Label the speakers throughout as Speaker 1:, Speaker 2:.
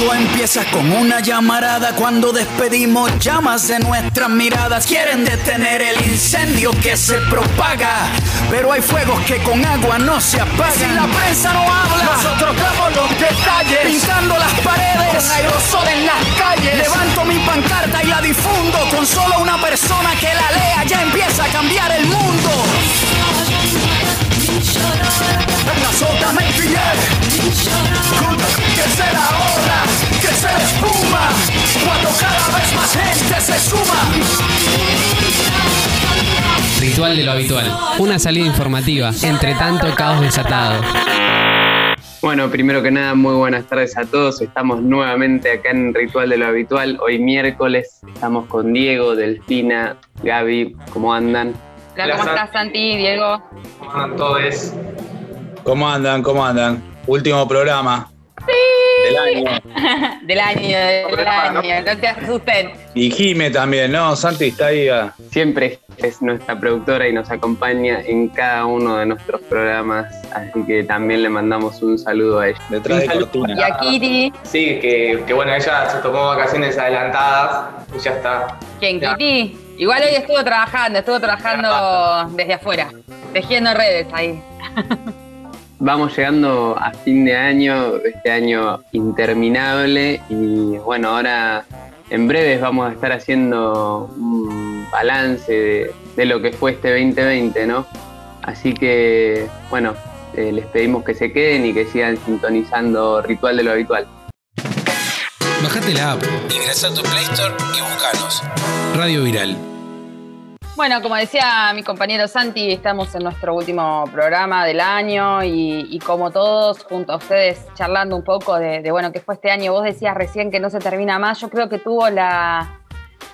Speaker 1: Todo empieza con una llamarada cuando despedimos llamas de nuestras miradas. Quieren detener el incendio que se propaga, pero hay fuegos que con agua no se apagan. Si la prensa no habla, nosotros damos los detalles, pintando las paredes, con aerosol en las calles. Levanto mi pancarta y la difundo con solo una persona que la lea. Ya empieza a cambiar el mundo.
Speaker 2: Ritual de lo habitual. Una salida informativa, entre tanto caos desatado.
Speaker 3: Bueno, primero que nada, muy buenas tardes a todos. Estamos nuevamente acá en Ritual de lo Habitual. Hoy miércoles estamos con Diego, Delfina, Gaby. ¿Cómo andan?
Speaker 4: Hola, ¿cómo estás, Santi, Diego?
Speaker 5: ¿Cómo andan todos?
Speaker 6: ¿Cómo andan? ¿Cómo andan? Último programa.
Speaker 4: Sí.
Speaker 6: Del año.
Speaker 4: del año, del año. No te asusten.
Speaker 6: Y Jime también, ¿no? Santi está ahí. Ah.
Speaker 3: Siempre es nuestra productora y nos acompaña en cada uno de nuestros programas. Así que también le mandamos un saludo a ella.
Speaker 6: Detrás de cortina.
Speaker 4: Y a Kitty.
Speaker 5: Sí, que, que, bueno, ella se tomó vacaciones adelantadas y ya está.
Speaker 4: ¿Quién, Kitty? Igual hoy estuvo trabajando, estuvo trabajando desde afuera, tejiendo redes ahí.
Speaker 3: Vamos llegando a fin de año, este año interminable y bueno, ahora en breves vamos a estar haciendo un balance de, lo que fue este 2020, ¿no? Así que bueno, eh, les pedimos que se queden y que sigan sintonizando Ritual de lo Habitual.
Speaker 2: Bajate la app, ingresa a tu Play Store y buscanos. Radio Viral.
Speaker 4: Bueno, como decía mi compañero Santi, estamos en nuestro último programa del año y, como todos, junto a ustedes, charlando un poco de, bueno, qué fue este año. Vos decías recién que no se termina más. Yo creo que tuvo la,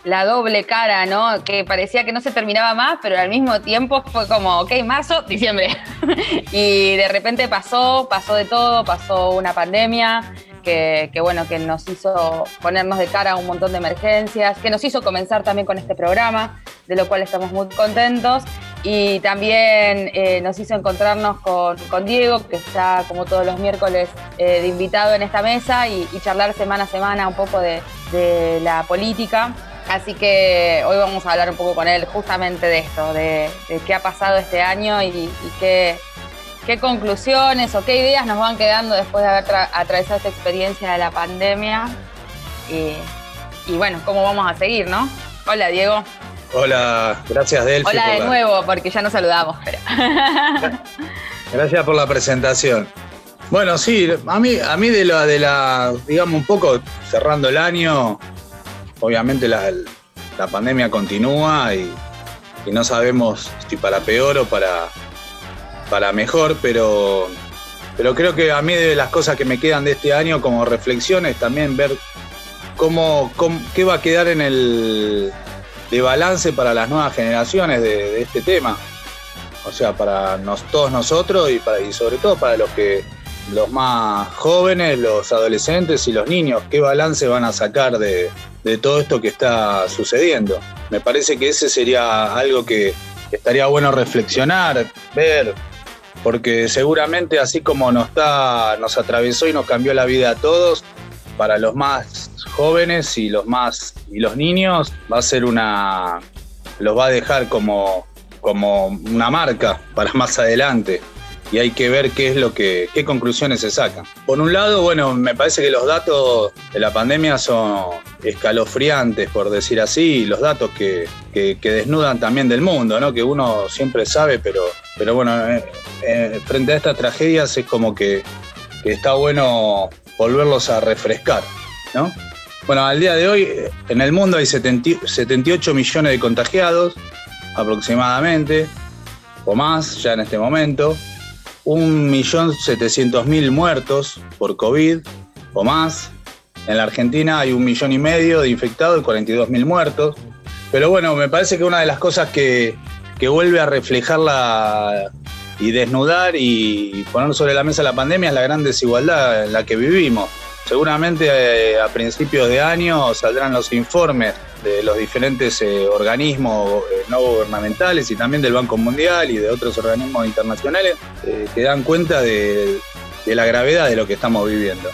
Speaker 4: doble cara, ¿no? Que parecía que no se terminaba más, pero al mismo tiempo fue como, ok, marzo, diciembre. y de repente pasó, pasó de todo, pasó una pandemia, que, bueno, que nos hizo ponernos de cara a un montón de emergencias, que nos hizo comenzar también con este programa, de lo cual estamos muy contentos. Y también eh, nos hizo encontrarnos con, Diego, que está como todos los miércoles eh, de invitado en esta mesa y, charlar semana a semana un poco de, la política. Así que hoy vamos a hablar un poco con él justamente de esto, de, qué ha pasado este año y, y qué, qué conclusiones o qué ideas nos van quedando después de haber atravesado esta experiencia de la pandemia. Y, bueno, cómo vamos a seguir, ¿no? Hola, Diego.
Speaker 6: Hola, gracias Delphi.
Speaker 4: Hola de nuevo, porque ya nos saludamos.
Speaker 6: gracias por la presentación. Bueno, sí, a mí, a mí de la, de la, digamos, un poco cerrando el año, obviamente la, pandemia continúa y no sabemos si para peor o para, para mejor, pero, pero creo que a mí de las cosas que me quedan de este año como reflexiones también ver cómo, qué va a quedar en el de balance para las nuevas generaciones de, este tema. O sea, para todos nosotros y, para, y sobre todo para los que los más jóvenes, los adolescentes y los niños, qué balance van a sacar de, de todo esto que está sucediendo. Me parece que ese sería algo que estaría bueno reflexionar, ver, porque seguramente así como nos, nos atravesó y nos cambió la vida a todos, para los más jóvenes y los más y los niños va a ser una los va a dejar como como una marca para más adelante y hay que ver qué es lo que, qué conclusiones se sacan. Por un lado, bueno, me parece que los datos de la pandemia son escalofriantes, por decir así, los datos que, desnudan también del mundo, ¿no? Que uno siempre sabe, pero, pero bueno, eh, eh, frente a estas tragedias es como que, está bueno volverlos a refrescar, ¿no? Bueno, al día de hoy en el mundo hay 78 millones de contagiados aproximadamente, o más ya en este momento. 1.700.000 muertos por COVID o más. En la Argentina hay un millón y medio de infectados y 42.000 muertos. Pero bueno, me parece que una de las cosas que, vuelve a reflejar la, y desnudar y poner sobre la mesa la pandemia es la gran desigualdad en la que vivimos. Seguramente eh, a principios de año saldrán los informes de los diferentes eh, organismos eh, no gubernamentales y también del Banco Mundial y de otros organismos internacionales que dan cuenta de, la gravedad de lo que estamos viviendo.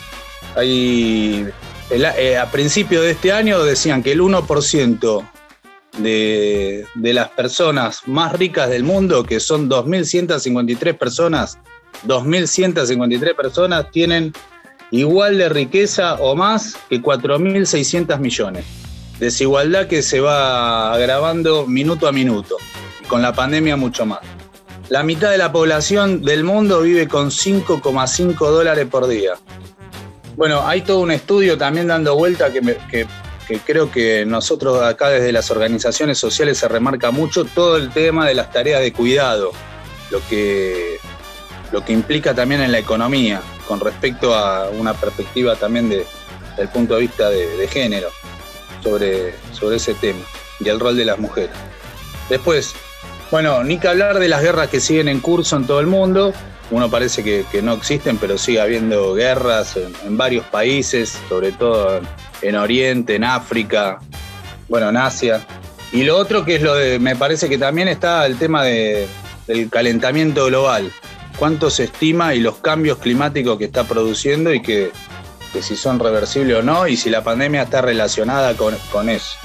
Speaker 6: Hay, eh, a principio de este año decían que el 1% de, las personas más ricas del mundo, que son 2.153 personas, 2.153 personas tienen igual de riqueza o más que 4.600 millones. Desigualdad que se va agravando minuto a minuto, y con la pandemia mucho más. La mitad de la población del mundo vive con 5,5 dólares por día. Bueno, hay todo un estudio también dando vuelta que, que que creo que nosotros acá desde las organizaciones sociales se remarca mucho todo el tema de las tareas de cuidado, lo que, lo que implica también en la economía, con respecto a una perspectiva también de, del punto de vista de, género sobre, sobre ese tema y el rol de las mujeres. Después, bueno, ni que hablar de las guerras que siguen en curso en todo el mundo. Uno parece que, no existen, pero sigue habiendo guerras en, en varios países, sobre todo en Oriente, en África, bueno, en Asia. Y lo otro que es lo de, me parece que también está el tema del calentamiento global. Cuánto se estima y los cambios climáticos que está produciendo y que, si son reversibles o no y si la pandemia está relacionada con, eso.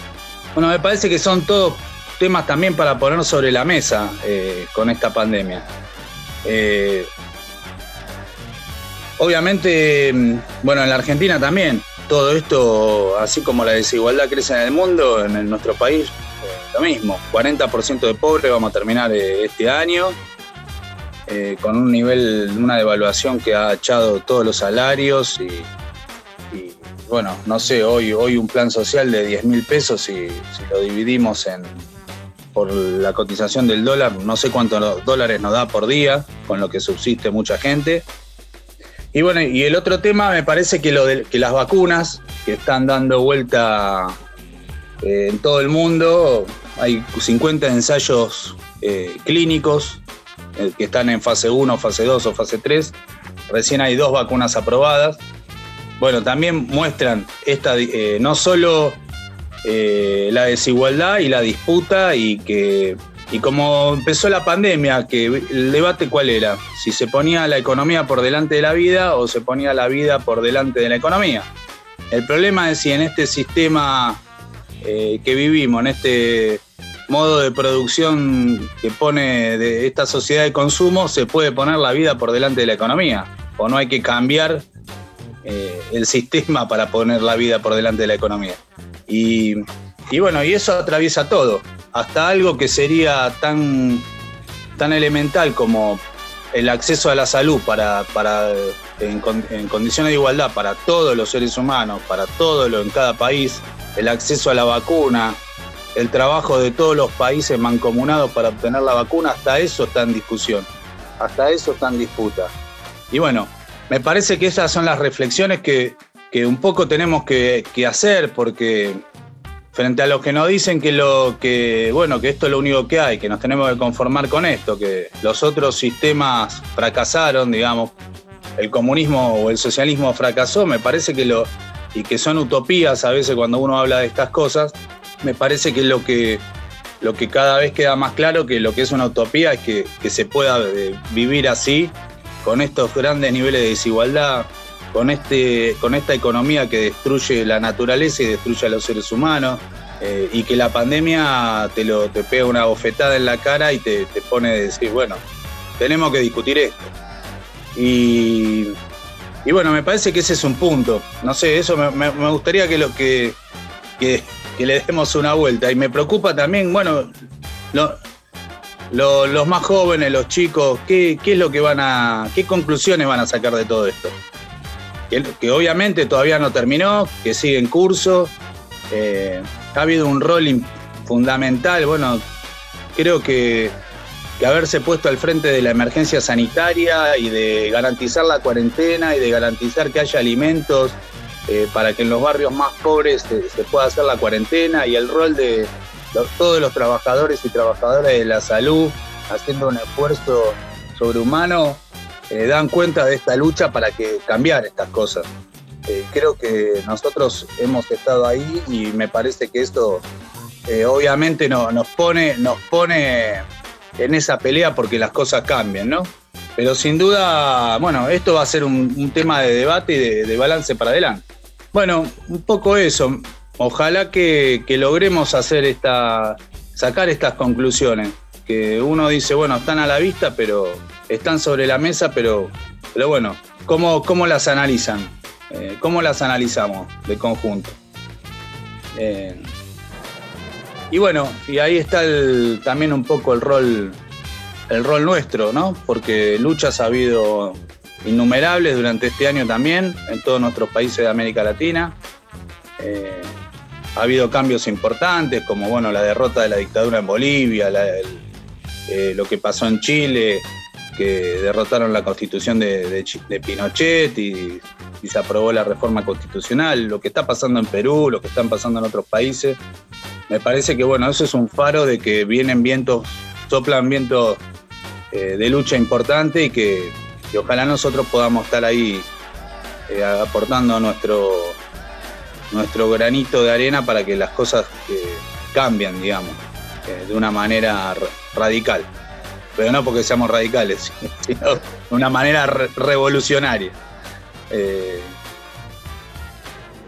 Speaker 6: Bueno, me parece que son todos temas también para poner sobre la mesa eh, con esta pandemia. Eh, obviamente, mm, bueno, en la Argentina también todo esto, así como la desigualdad crece en el mundo, en nuestro país, eh, lo mismo. 40% de pobres vamos a terminar eh, este año, eh, con un nivel, una devaluación que ha echado todos los salarios y, bueno, no sé, hoy, hoy un plan social de 10 mil pesos y si lo dividimos en, por la cotización del dólar, no sé cuántos dólares nos da por día, con lo que subsiste mucha gente. Y bueno, y el otro tema me parece que, lo de, que las vacunas que están dando vuelta eh, en todo el mundo, hay 50 ensayos eh, clínicos eh, que están en fase 1, fase 2 o fase 3. Recién hay dos vacunas aprobadas. Bueno, también muestran esta, no solo la desigualdad y la disputa y que y como empezó la pandemia, que el debate cuál era, si se ponía la economía por delante de la vida o se ponía la vida por delante de la economía. El problema es si en este sistema eh, que vivimos, en este modo de producción que pone de esta sociedad de consumo, se puede poner la vida por delante de la economía. O no hay que cambiar eh, el sistema para poner la vida por delante de la economía. Y, y bueno, y eso atraviesa todo hasta algo que sería tan, tan elemental como el acceso a la salud para, para en, condiciones de igualdad para todos los seres humanos, para todo lo en cada país, el acceso a la vacuna, el trabajo de todos los países mancomunados para obtener la vacuna, hasta eso está en discusión, hasta eso está en disputa. Y bueno, me parece que esas son las reflexiones que, un poco tenemos que, que hacer, porque frente a los que nos dicen que lo que bueno que esto es lo único que hay, que nos tenemos que conformar con esto, que los otros sistemas fracasaron, digamos, el comunismo o el socialismo fracasó, me parece que lo y que son utopías a veces cuando uno habla de estas cosas, me parece que lo que lo que cada vez queda más claro que lo que es una utopía es que, que se pueda eh, vivir así, con estos grandes niveles de desigualdad, con, este, con esta economía que destruye la naturaleza y destruye a los seres humanos, eh, y que la pandemia te, lo, te pega una bofetada en la cara y te, pone a decir, bueno, tenemos que discutir esto. Y, bueno, me parece que ese es un punto. No sé, eso me, gustaría que, lo, que, que, le demos una vuelta. Y me preocupa también, bueno, los más jóvenes, los chicos, ¿qué, ¿qué, es lo que van a, qué conclusiones van a sacar de todo esto? Que, obviamente todavía no terminó, que sigue en curso. Eh, ha habido un rol fundamental, bueno, creo que, haberse puesto al frente de la emergencia sanitaria y de garantizar la cuarentena y de garantizar que haya alimentos eh, para que en los barrios más pobres se, pueda hacer la cuarentena y el rol de todos los trabajadores y trabajadoras de la salud haciendo un esfuerzo sobrehumano eh, dan cuenta de esta lucha para que cambiar estas cosas. Eh, creo que nosotros hemos estado ahí y me parece que esto eh, obviamente no, nos, pone, nos pone en esa pelea porque las cosas cambian, ¿no? Pero sin duda, bueno, esto va a ser un, tema de debate y de, balance para adelante. Bueno, un poco eso. Ojalá que, logremos hacer esta, sacar estas conclusiones. Que uno dice, bueno, están a la vista, pero están sobre la mesa, pero, pero bueno, ¿cómo, cómo las analizan? Eh, ¿Cómo las analizamos de conjunto? Eh, y bueno, y ahí está también un poco el rol el rol nuestro, ¿no? Porque luchas ha habido innumerables durante este año también en todos nuestros países de América Latina. Eh, ha habido cambios importantes, como bueno, la derrota de la dictadura en Bolivia, lo que pasó en Chile, que derrotaron la constitución de, Pinochet y, se aprobó la reforma constitucional, lo que está pasando en Perú, lo que están pasando en otros países. Me parece que bueno, eso es un faro de que vienen vientos, soplan vientos eh, de lucha importante y que, ojalá nosotros podamos estar ahí eh, aportando nuestro, nuestro granito de arena para que las cosas eh, cambien, digamos, de una manera radical. Pero no porque seamos radicales, sino de una manera revolucionaria.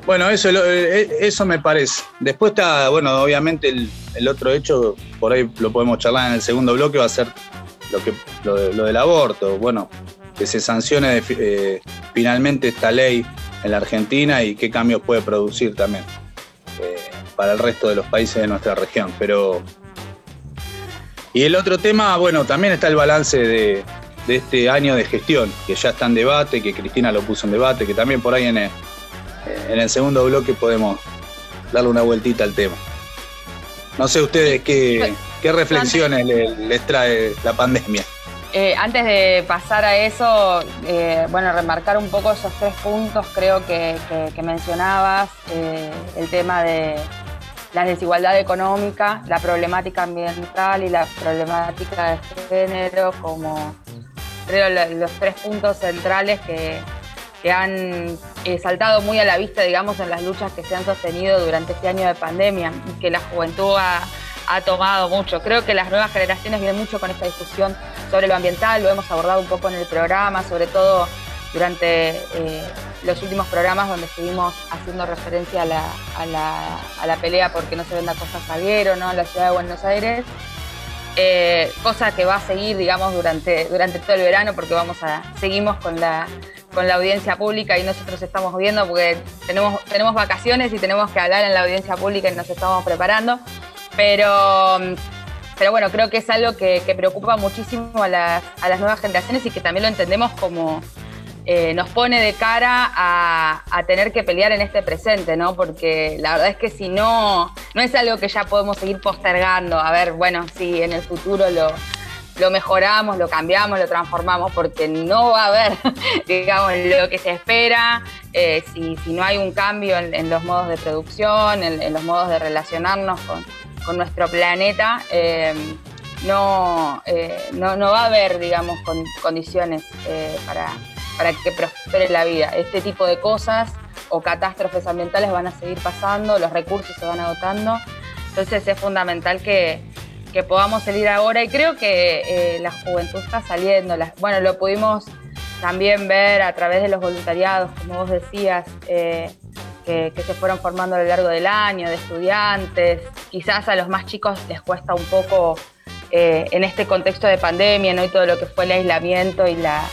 Speaker 6: bueno, eso, eso me parece. Después está, bueno, obviamente el, otro hecho, por ahí lo podemos charlar en el segundo bloque, va a ser lo, que, lo, del aborto, bueno, que se sancione eh, finalmente esta ley en la Argentina y qué cambios puede producir también eh, para el resto de los países de nuestra región. Pero. Y el otro tema, bueno, también está el balance de, este año de gestión, que ya está en debate, que Cristina lo puso en debate, que también por ahí en el, segundo bloque podemos darle una vueltita al tema. No sé ustedes qué, ¿Qué reflexiones les, trae la pandemia?
Speaker 4: Eh, antes de pasar a eso, eh, bueno, remarcar un poco esos tres puntos, creo que, mencionabas, eh, el tema de la desigualdad económica, la problemática ambiental y la problemática de género como, creo, los tres puntos centrales que, que han saltado muy a la vista, digamos, en las luchas que se han sostenido durante este año de pandemia y que la juventud ha ha tomado mucho. Creo que las nuevas generaciones vienen mucho con esta discusión sobre lo ambiental, lo hemos abordado un poco en el programa, sobre todo durante eh, los últimos programas donde estuvimos haciendo referencia a la, a la, pelea porque no se venda cosas Salguero, ¿no? en la ciudad de Buenos Aires. Eh, cosa que va a seguir, digamos, durante, durante todo el verano, porque vamos a, seguimos con la, con la audiencia pública y nosotros estamos viendo, porque tenemos, tenemos vacaciones y tenemos que hablar en la audiencia pública y nos estamos preparando. Pero, pero bueno, creo que es algo que, preocupa muchísimo a las, nuevas generaciones y que también lo entendemos como eh, nos pone de cara a, tener que pelear en este presente, ¿no? Porque la verdad es que si no, no es algo que ya podemos seguir postergando. A ver, bueno, si en el futuro lo, mejoramos, lo cambiamos, lo transformamos, porque no va a haber, digamos, lo que se espera, eh, si, no hay un cambio en, los modos de producción, en, los modos de relacionarnos con, nuestro planeta, eh, no, no, no, va a haber, digamos, condiciones para, para que prospere la vida. Este tipo de cosas o catástrofes ambientales van a seguir pasando, los recursos se van agotando, entonces es fundamental que, que podamos salir ahora y creo que la juventud está saliendo. bueno, lo pudimos también ver a través de los voluntariados, como vos decías, que, se fueron formando a lo largo del año, de estudiantes. Quizás a los más chicos les cuesta un poco eh, en este contexto de pandemia, ¿no? Y todo lo que fue el aislamiento y la,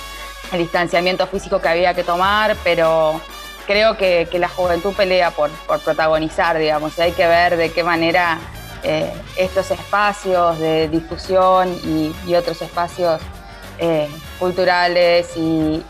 Speaker 4: el distanciamiento físico que había que tomar, pero creo que, la juventud pelea por, protagonizar, digamos, y hay que ver de qué manera eh, estos espacios de difusión y, otros espacios eh, culturales y,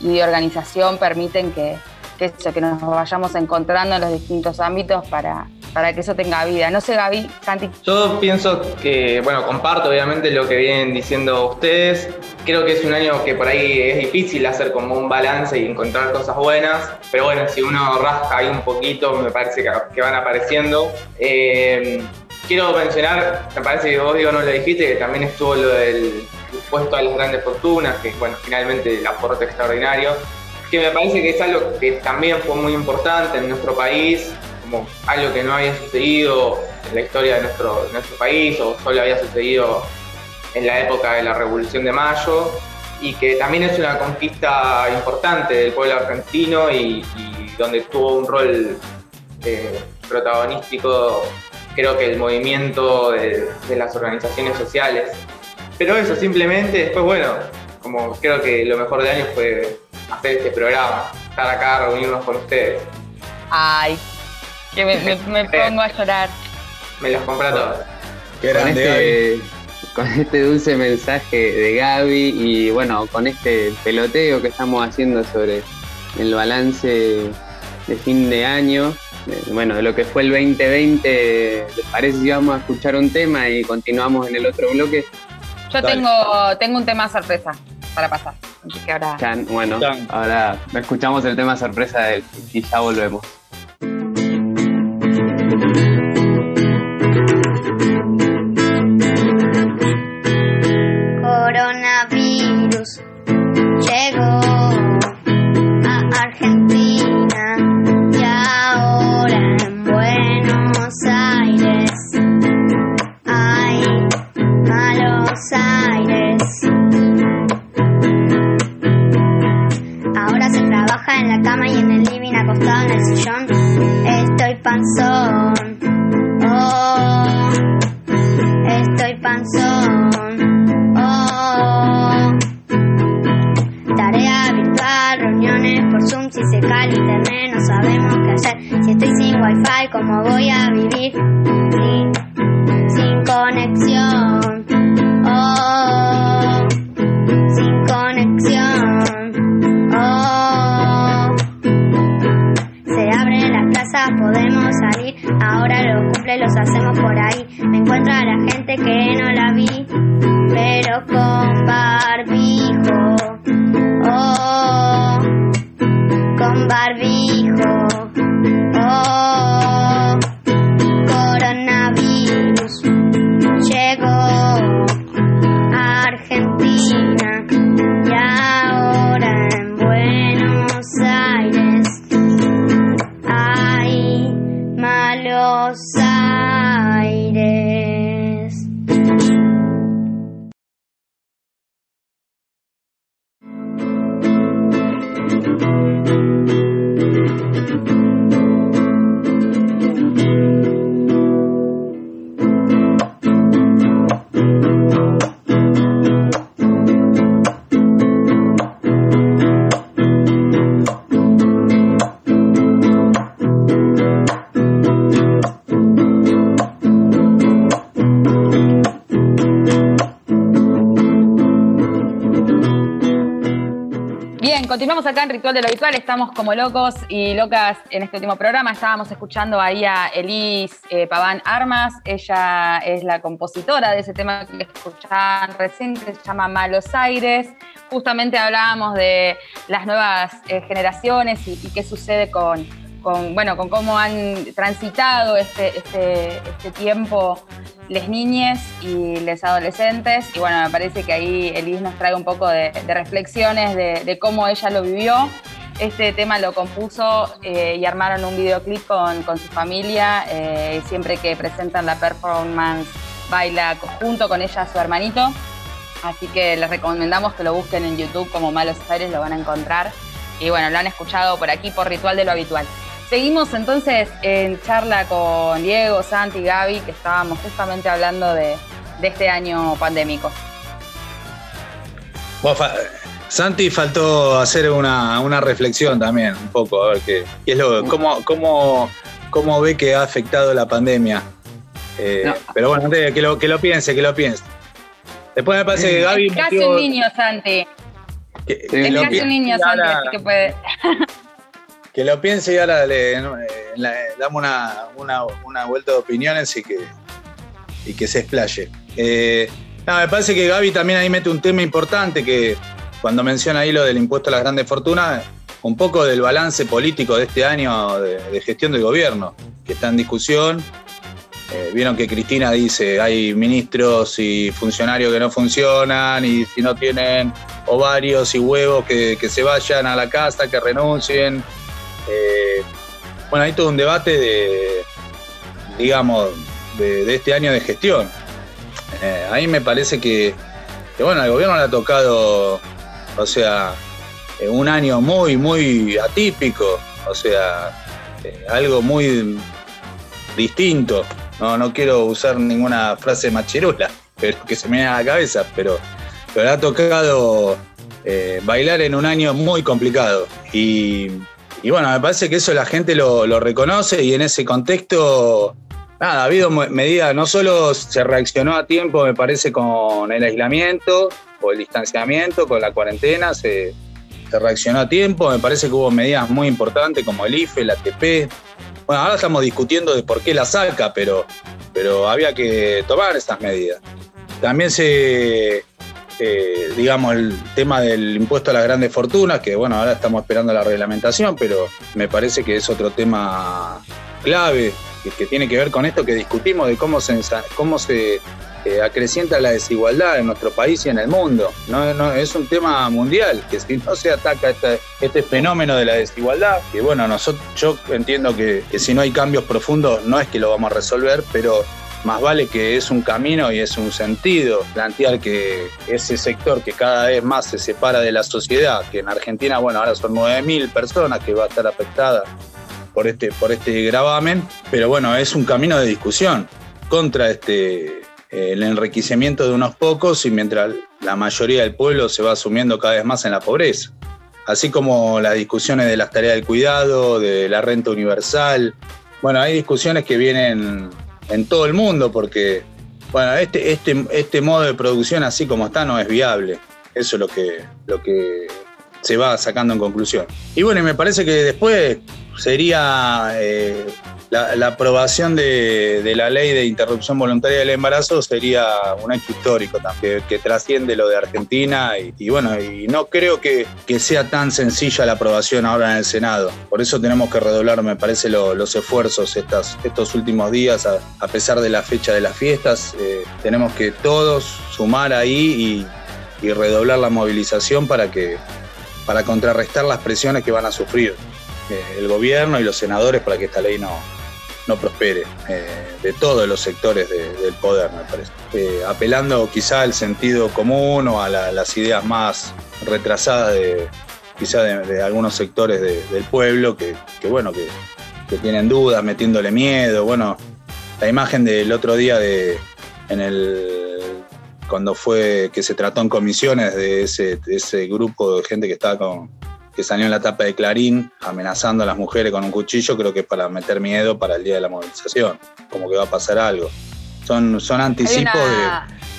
Speaker 4: de organización permiten que, eso, que nos vayamos encontrando en los distintos ámbitos para, para que eso tenga vida. No sé, Gaby, Santi.
Speaker 5: Yo pienso que, bueno, comparto obviamente lo que vienen diciendo ustedes. Creo que es un año que por ahí es difícil hacer como un balance y encontrar cosas buenas, pero bueno, si uno rasca ahí un poquito, me parece que, van apareciendo. Eh, quiero mencionar, me parece que vos digo no lo dijiste, que también estuvo lo del impuesto a las grandes fortunas, que bueno, finalmente el aporte extraordinario que me parece que es algo que también fue muy importante en nuestro país, como algo que no había sucedido en la historia de nuestro, país o solo había sucedido en la época de la Revolución de Mayo. y que también es una conquista importante del pueblo argentino y, donde tuvo un rol eh, protagonístico, creo que el movimiento de, las organizaciones sociales. Pero eso, simplemente, después, bueno, como creo que lo mejor de año fue hacer este programa, estar acá, reunirnos con ustedes.
Speaker 4: Ay, que me, pongo a llorar.
Speaker 5: Me los compra todos.
Speaker 7: Qué grande, con este dulce mensaje de Gaby y bueno, con este peloteo que estamos haciendo sobre el balance de fin de año, bueno, de lo que fue el 2020, ¿les parece si vamos a escuchar un tema y continuamos en el otro bloque?
Speaker 4: Yo tengo, tengo un tema sorpresa para pasar.
Speaker 7: bueno, ahora escuchamos el tema sorpresa de él y ya volvemos. pasemos por ahí.
Speaker 4: Continuamos acá en Ritual de lo Habitual, estamos como locos y locas en este último programa. Estábamos escuchando ahí a Elise eh, Paván Armas, ella es la compositora de ese tema que escuchaban recién, se llama Malos Aires. Justamente hablábamos de las nuevas eh, generaciones y, qué sucede con, bueno, con cómo han transitado este, este, este tiempo les niñes y les adolescentes. Y bueno, me parece que ahí Elis nos trae un poco de, reflexiones de, cómo ella lo vivió. Este tema lo compuso eh, y armaron un videoclip con, su familia. Eh, siempre que presentan la performance, baila junto con ella su hermanito. Así que les recomendamos que lo busquen en YouTube como Malos Aires, lo van a encontrar. Y bueno, lo han escuchado por aquí por Ritual de lo Habitual. Seguimos entonces en charla con Diego, Santi, y Gaby, que estábamos justamente hablando de, este año pandémico.
Speaker 6: Santi faltó hacer una, reflexión también, un poco, a ver qué, es lo, cómo, cómo, cómo ve que ha afectado la pandemia. Eh, pero bueno, que lo, que lo piense, que lo piense. Después me parece que Gaby.
Speaker 4: Es casi un niño, Santi. es casi un niño, Santi, así que puede.
Speaker 6: que lo piense y ahora le, damos una, vuelta de opiniones y que, y que se explaye. Eh, me parece que Gaby también ahí mete un tema importante que cuando menciona ahí lo del impuesto a las grandes fortunas, un poco del balance político de este año de, gestión del gobierno, que está en discusión. Eh, vieron que Cristina dice, hay ministros y funcionarios que no funcionan y si no tienen ovarios y huevos que se vayan a la casa, que renuncien. Eh, bueno, hay todo un debate de, digamos, de, este año de gestión. Eh, a mí me parece que, bueno, al gobierno le ha tocado O sea, un año muy, muy atípico, o sea, algo muy distinto. No, no quiero usar ninguna frase machirula, pero que se me viene a la cabeza, pero, pero ha tocado eh, bailar en un año muy complicado. Y, bueno, me parece que eso la gente lo, reconoce y en ese contexto, nada, ha habido medidas, no solo se reaccionó a tiempo, me parece, con el aislamiento o el distanciamiento, con la cuarentena, se, reaccionó a tiempo, me parece que hubo medidas muy importantes como el IFE, el ATP, bueno, ahora estamos discutiendo de por qué la saca, pero, pero había que tomar estas medidas. También se, eh, digamos, el tema del impuesto a las grandes fortunas, que bueno, ahora estamos esperando la reglamentación, pero me parece que es otro tema clave que, tiene que ver con esto que discutimos de cómo se, cómo se eh, acrecienta la desigualdad en nuestro país y en el mundo. No, es un tema mundial, que si no se ataca este, este fenómeno de la desigualdad, que bueno, nosotros, yo entiendo que, si no hay cambios profundos no es que lo vamos a resolver, pero más vale que es un camino y es un sentido plantear que ese sector que cada vez más se separa de la sociedad, que en Argentina, bueno, ahora son 9.000 personas que va a estar afectada por este, por este gravamen, pero bueno, es un camino de discusión contra este, el enriquecimiento de unos pocos y mientras la mayoría del pueblo se va asumiendo cada vez más en la pobreza. Así como las discusiones de las tareas del cuidado, de la renta universal. Bueno, hay discusiones que vienen en todo el mundo porque, bueno, este, este, este modo de producción así como está no es viable. Eso es lo que, lo que se va sacando en conclusión. Y bueno, me parece que después sería eh, la, aprobación de, la ley de interrupción voluntaria del embarazo sería un hecho histórico también, que, trasciende lo de Argentina y, bueno, y no creo que, sea tan sencilla la aprobación ahora en el Senado. Por eso tenemos que redoblar, me parece, los esfuerzos estas, estos últimos días, a, pesar de la fecha de las fiestas, eh, tenemos que todos sumar ahí y, y redoblar la movilización para que para contrarrestar las presiones que van a sufrir eh, el gobierno y los senadores para que esta ley no, no prospere, eh, de todos los sectores del poder, me parece. Eh, apelando quizá al sentido común o a las ideas más retrasadas de quizá de, algunos sectores del pueblo que, bueno, que, tienen dudas, metiéndole miedo. Bueno, la imagen del otro día de en el cuando fue que se trató en comisiones de ese, ese grupo de gente que estaba con, que salió en la tapa de Clarín amenazando a las mujeres con un cuchillo, creo que es para meter miedo para el día de la movilización, como que va a pasar algo. Son, son anticipos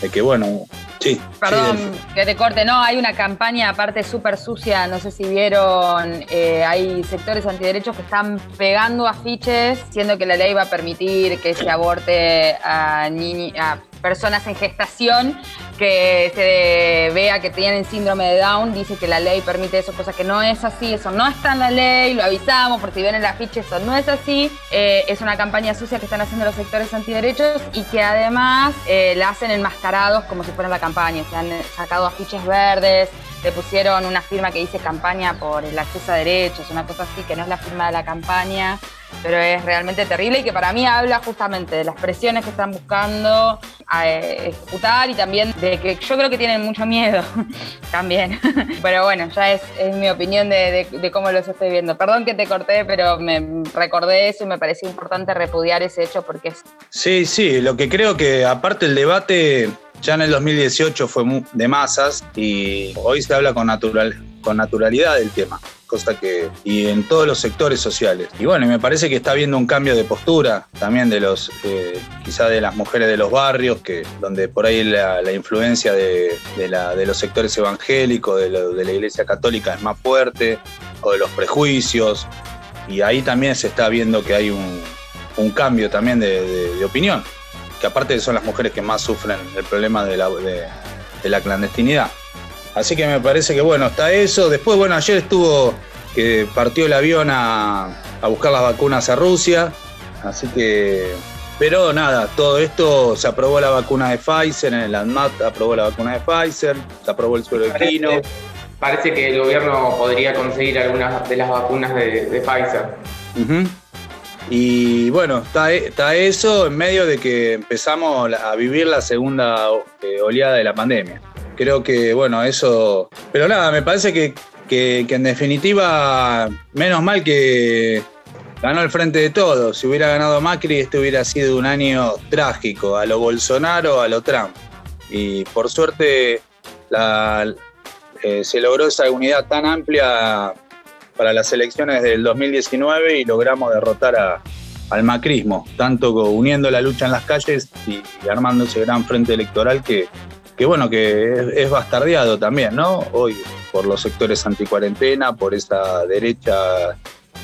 Speaker 6: de, que, bueno, sí.
Speaker 4: Perdón que te corte, no, hay una campaña aparte súper sucia, no sé si vieron, eh, hay sectores antiderechos que están pegando afiches, siendo que la ley va a permitir que se aborte a, niños, a personas en gestación que se vea que tienen síndrome de Down, dice que la ley permite eso, cosa que no es así, eso no está en la ley, lo avisamos, porque si ven el afiche, eso no es así. Eh, es una campaña sucia que están haciendo los sectores antiderechos y que además eh, la hacen enmascarados como si fuera la campaña. Se han sacado afiches verdes, le pusieron una firma que dice campaña por el acceso a derechos, una cosa así que no es la firma de la campaña pero es realmente terrible y que para mí habla justamente de las presiones que están buscando eh, ejecutar y también de que yo creo que tienen mucho miedo también. pero bueno, ya es, mi opinión de, cómo los estoy viendo. Perdón que te corté, pero me recordé eso y me pareció importante repudiar ese hecho porque es...
Speaker 6: Sí, sí, lo que creo que aparte el debate ya en el 2018 fue de masas y hoy se habla con, natural, con naturalidad del tema cosa que. y en todos los sectores sociales. Y bueno, me parece que está habiendo un cambio de postura también de los, eh, quizá de las mujeres de los barrios, que donde por ahí la, influencia de, los sectores evangélicos, de, la iglesia católica es más fuerte, o de los prejuicios. Y ahí también se está viendo que hay un, cambio también de, opinión, que aparte son las mujeres que más sufren el problema de la clandestinidad. Así que me parece que bueno, está eso. Después, bueno, ayer estuvo que partió el avión a, buscar las vacunas a Rusia. Así que pero nada, todo esto se aprobó la vacuna de Pfizer, en el ANMAT aprobó la vacuna de Pfizer, se aprobó el suelo
Speaker 5: de Parece que el gobierno podría conseguir algunas de las vacunas de, Pfizer.
Speaker 6: Y bueno, está, eso en medio de que empezamos a vivir la segunda eh, oleada de la pandemia creo que, bueno, eso. Pero nada, me parece que, que, en definitiva, menos mal que ganó el frente de todos. Si hubiera ganado Macri, este hubiera sido un año trágico, a lo Bolsonaro, a lo Trump. Y por suerte eh, se logró esa unidad tan amplia para las elecciones del 2019 y logramos derrotar a, al macrismo, tanto uniendo la lucha en las calles y, armando ese gran frente electoral que, que bueno, que es, bastardeado también, ¿no? Hoy por los sectores anticuarentena, por esa derecha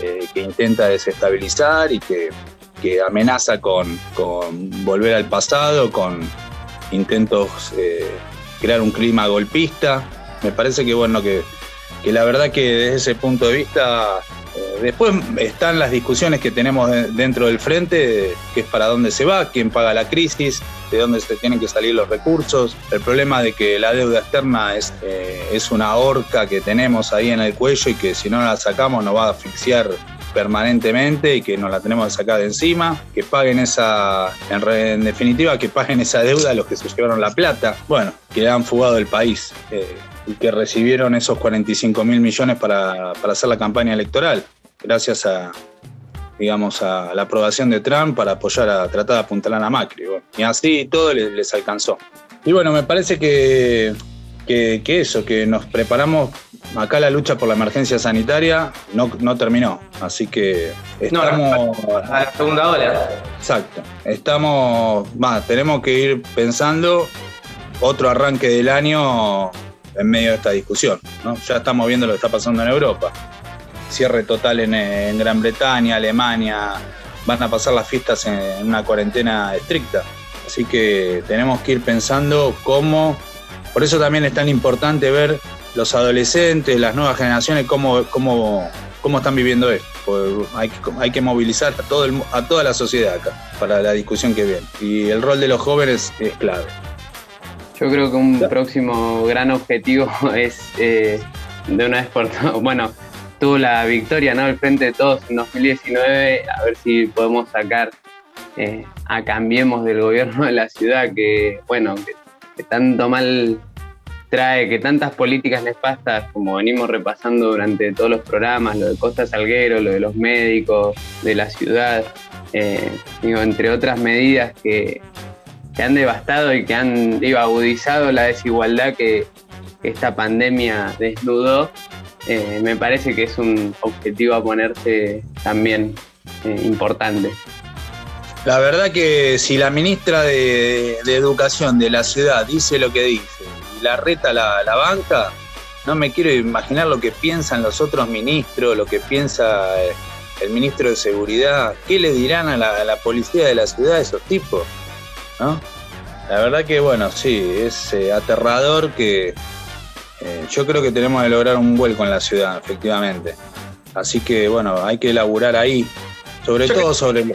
Speaker 6: eh, que intenta desestabilizar y que, amenaza con, volver al pasado, con intentos eh, crear un clima golpista. Me parece que bueno que, que la verdad que desde ese punto de vista eh, después están las discusiones que tenemos dentro del frente, que es para dónde se va, quién paga la crisis, de dónde se tienen que salir los recursos. El problema de que la deuda externa es, eh, es una horca que tenemos ahí en el cuello y que si no la sacamos nos va a asfixiar permanentemente y que nos la tenemos que sacar de encima, que paguen esa, en, definitiva, que paguen esa deuda los que se llevaron la plata, bueno, que han fugado el país. Eh, y que recibieron esos 45 mil millones para, hacer la campaña electoral, gracias a, digamos, a la aprobación de Trump para apoyar a tratar de apuntalar a Macri. y así todo les, alcanzó. Y bueno, me parece que, que, eso, que nos preparamos, acá la lucha por la emergencia sanitaria no, no terminó, así que estamos...
Speaker 5: a la segunda ola.
Speaker 6: Exacto, estamos, más, tenemos que ir pensando otro arranque del año en medio de esta discusión. ¿no? Ya estamos viendo lo que está pasando en Europa. Cierre total en, Gran Bretaña, Alemania, van a pasar las fiestas en, una cuarentena estricta. Así que tenemos que ir pensando cómo, por eso también es tan importante ver los adolescentes, las nuevas generaciones, cómo, cómo, cómo están viviendo esto. Hay que, hay que movilizar a, todo a toda la sociedad acá para la discusión que viene. Y el rol de los jóvenes es clave.
Speaker 3: Yo creo que un próximo gran objetivo es eh, de una vez por todas, bueno, tuvo la victoria ¿no? al frente de todos en 2019, a ver si podemos sacar eh, a Cambiemos del gobierno de la ciudad, que bueno, que, tanto mal trae, que tantas políticas nefastas, como venimos repasando durante todos los programas, lo de Costa Salguero, lo de los médicos, de la ciudad, eh, digo, entre otras medidas que, que han devastado y que han agudizado la desigualdad que esta pandemia desnudó, eh, me parece que es un objetivo a ponerse también eh, importante.
Speaker 6: La verdad que si la ministra de, Educación de la ciudad dice lo que dice y la reta la, banca, no me quiero imaginar lo que piensan los otros ministros, lo que piensa eh, el ministro de Seguridad, qué le dirán a la, a la policía de la ciudad esos tipos. ¿No? La verdad que bueno, sí, es eh, aterrador que eh, yo creo que tenemos que lograr un vuelco en la ciudad, efectivamente. Así que bueno, hay que elaborar ahí, sobre todo sobre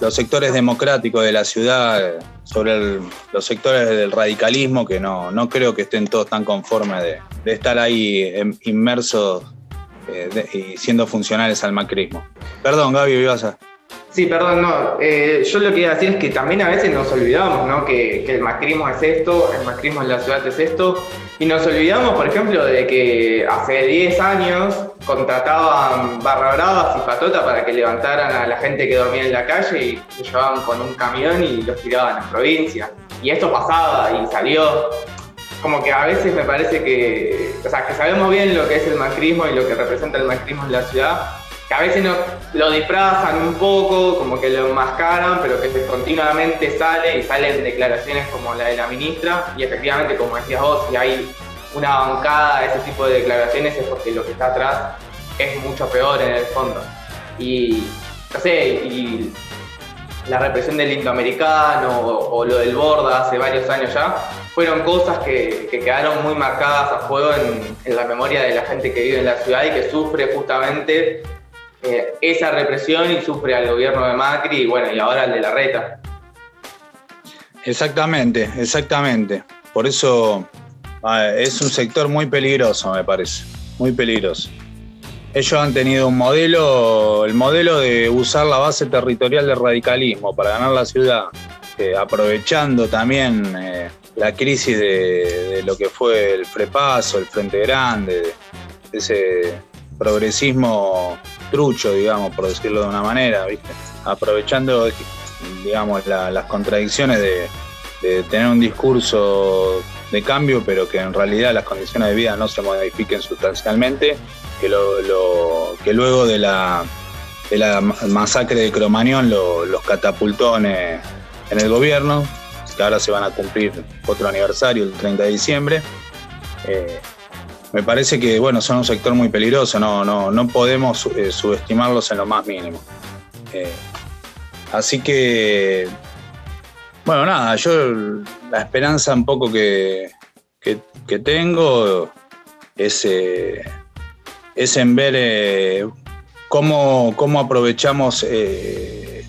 Speaker 6: los sectores democráticos de la ciudad, sobre los sectores del radicalismo, que no, no creo que estén todos tan conformes de, estar ahí em, inmersos eh, y siendo funcionales al macrismo. Perdón, Gaby, ibas a...
Speaker 5: Sí, perdón, no. Eh, yo lo que iba a decir es que también a veces nos olvidamos, ¿no? Que, el macrismo es esto, el macrismo en la ciudad es esto. Y nos olvidamos, por ejemplo, de que hace 10 años contrataban barra bravas y patota para que levantaran a la gente que dormía en la calle y lo llevaban con un camión y los tiraban a provincia. Y esto pasaba y salió. Como que a veces me parece que, o sea, que sabemos bien lo que es el macrismo y lo que representa el macrismo en la ciudad, que a veces lo disfrazan un poco, como que lo enmascaran, pero que continuamente sale y salen declaraciones como la de la ministra y efectivamente, como decías vos, si hay una bancada de ese tipo de declaraciones es porque lo que está atrás es mucho peor en el fondo. Y, no sé, y la represión del indoamericano o, lo del Borda hace varios años ya, fueron cosas que, quedaron muy marcadas a fuego en, en, la memoria de la gente que vive en la ciudad y que sufre justamente eh, esa represión y sufre al gobierno de Macri y bueno, y ahora el de la reta.
Speaker 6: Exactamente, exactamente. Por eso ah, es un sector muy peligroso, me parece, muy peligroso. Ellos han tenido un modelo, el modelo de usar la base territorial del radicalismo para ganar la ciudad, aprovechando también eh, la crisis de, lo que fue el Frepaso, el Frente Grande, ese progresismo trucho, digamos, por decirlo de una manera, ¿viste? aprovechando, digamos, las contradicciones de, tener un discurso de cambio, pero que en realidad las condiciones de vida no se modifiquen sustancialmente, que, luego de la, masacre de Cromañón los catapultó en, el gobierno, que ahora se van a cumplir otro aniversario el 30 de diciembre. Eh, me parece que bueno, son un sector muy peligroso, no, no, no podemos eh, subestimarlos en lo más mínimo. Eh, así que, bueno, nada, yo la esperanza un poco que, que, tengo es, eh, es en ver cómo, cómo, aprovechamos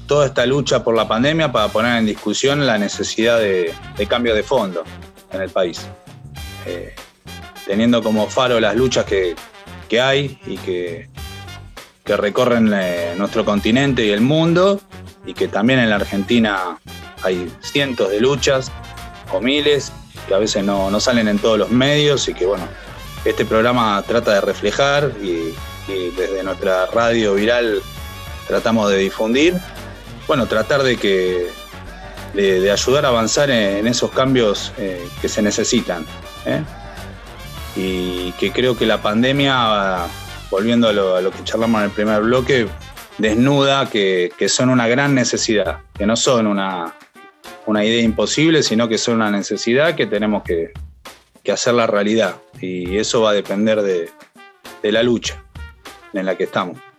Speaker 6: toda esta lucha por la pandemia para poner en discusión la necesidad de, de cambio de fondo en el país teniendo como faro las luchas que, hay y que, que recorren eh, nuestro continente y el mundo, y que también en la Argentina hay cientos de luchas o miles que a veces no, salen en todos los medios y que bueno, este programa trata de reflejar y, desde nuestra radio viral tratamos de difundir, bueno, tratar de que de, ayudar a avanzar en, esos cambios eh, que se necesitan. ¿eh? Y que creo que la pandemia, volviendo a lo, que charlamos en el primer bloque, desnuda que, son una gran necesidad, que no son una, idea imposible, sino que son una necesidad que tenemos que, hacer la realidad. Y eso va a depender de la lucha en la que estamos.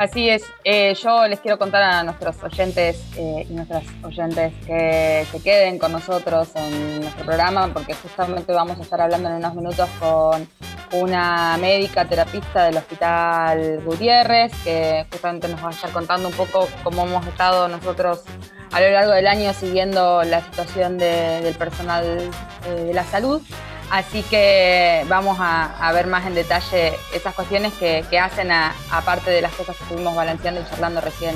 Speaker 4: Así es, eh, yo les quiero contar a nuestros oyentes eh, y nuestras oyentes que se queden con nosotros en nuestro programa porque justamente vamos a estar hablando en unos minutos con una médica terapista del Hospital Gutiérrez que justamente nos va a estar contando un poco cómo hemos estado nosotros a lo largo del año siguiendo la situación del personal eh, de la salud. Así que vamos a, ver más en detalle esas cuestiones que, hacen, aparte de las cosas que estuvimos balanceando y charlando recién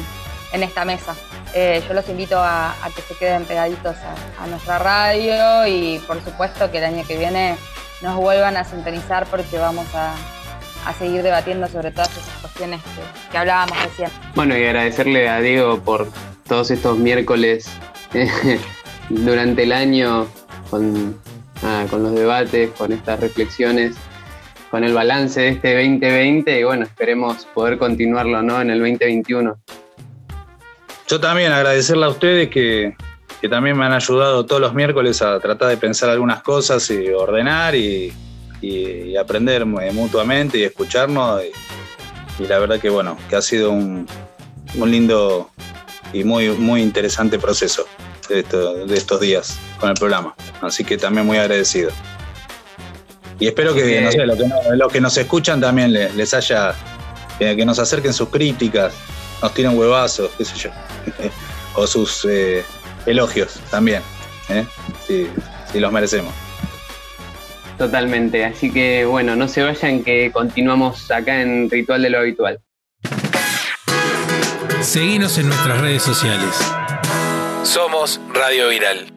Speaker 4: en esta mesa. Eh, yo los invito a, que se queden pegaditos a, nuestra radio y por supuesto que el año que viene nos vuelvan a sintonizar porque vamos a, seguir debatiendo sobre todas esas cuestiones que, que hablábamos recién.
Speaker 3: Bueno, y agradecerle a Diego por todos estos miércoles durante el año con con los debates, con estas reflexiones, con el balance de este 2020 y bueno, esperemos poder continuarlo ¿no? en el 2021.
Speaker 6: Yo también agradecerle a ustedes que, también me han ayudado todos los miércoles a tratar de pensar algunas cosas y ordenar y, aprender mutuamente y escucharnos. Y, la verdad que bueno, que ha sido un, un lindo y muy, muy interesante proceso de, estos días con el programa. Así que también muy agradecido. Y espero que, no sé, los que, nos escuchan también les, haya, que, nos acerquen sus críticas, nos tiren huevazos, qué sé yo, o sus eh, elogios también, ¿eh? si, los merecemos.
Speaker 3: Totalmente, así que bueno, no se vayan que continuamos acá en Ritual de lo Habitual.
Speaker 2: Seguimos en nuestras redes sociales. Somos Radio Viral.